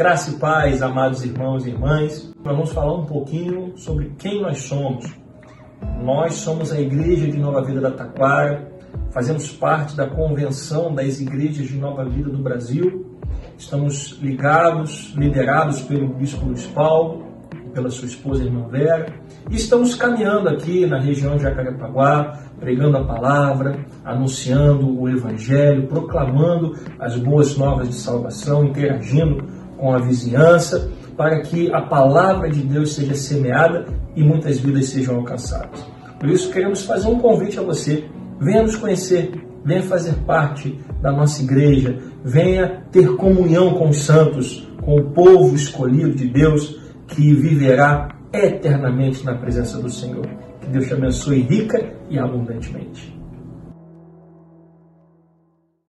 Graça e paz, amados irmãos e irmãs. Nós vamos falar um pouquinho sobre quem nós somos. Nós somos a Igreja de Nova Vida da Taquara, fazemos parte da convenção das igrejas de Nova Vida do Brasil. Estamos ligados, liderados pelo Bispo Luiz Paulo, pela sua esposa irmã Vera, e estamos caminhando aqui na região de Jacarepaguá, pregando a palavra, anunciando o Evangelho, proclamando as boas novas de salvação, interagindo com a vizinhança, para que a palavra de Deus seja semeada e muitas vidas sejam alcançadas. Por isso, queremos fazer um convite a você. Venha nos conhecer, venha fazer parte da nossa igreja, venha ter comunhão com os santos, com o povo escolhido de Deus que viverá eternamente na presença do Senhor. Que Deus te abençoe rica e abundantemente.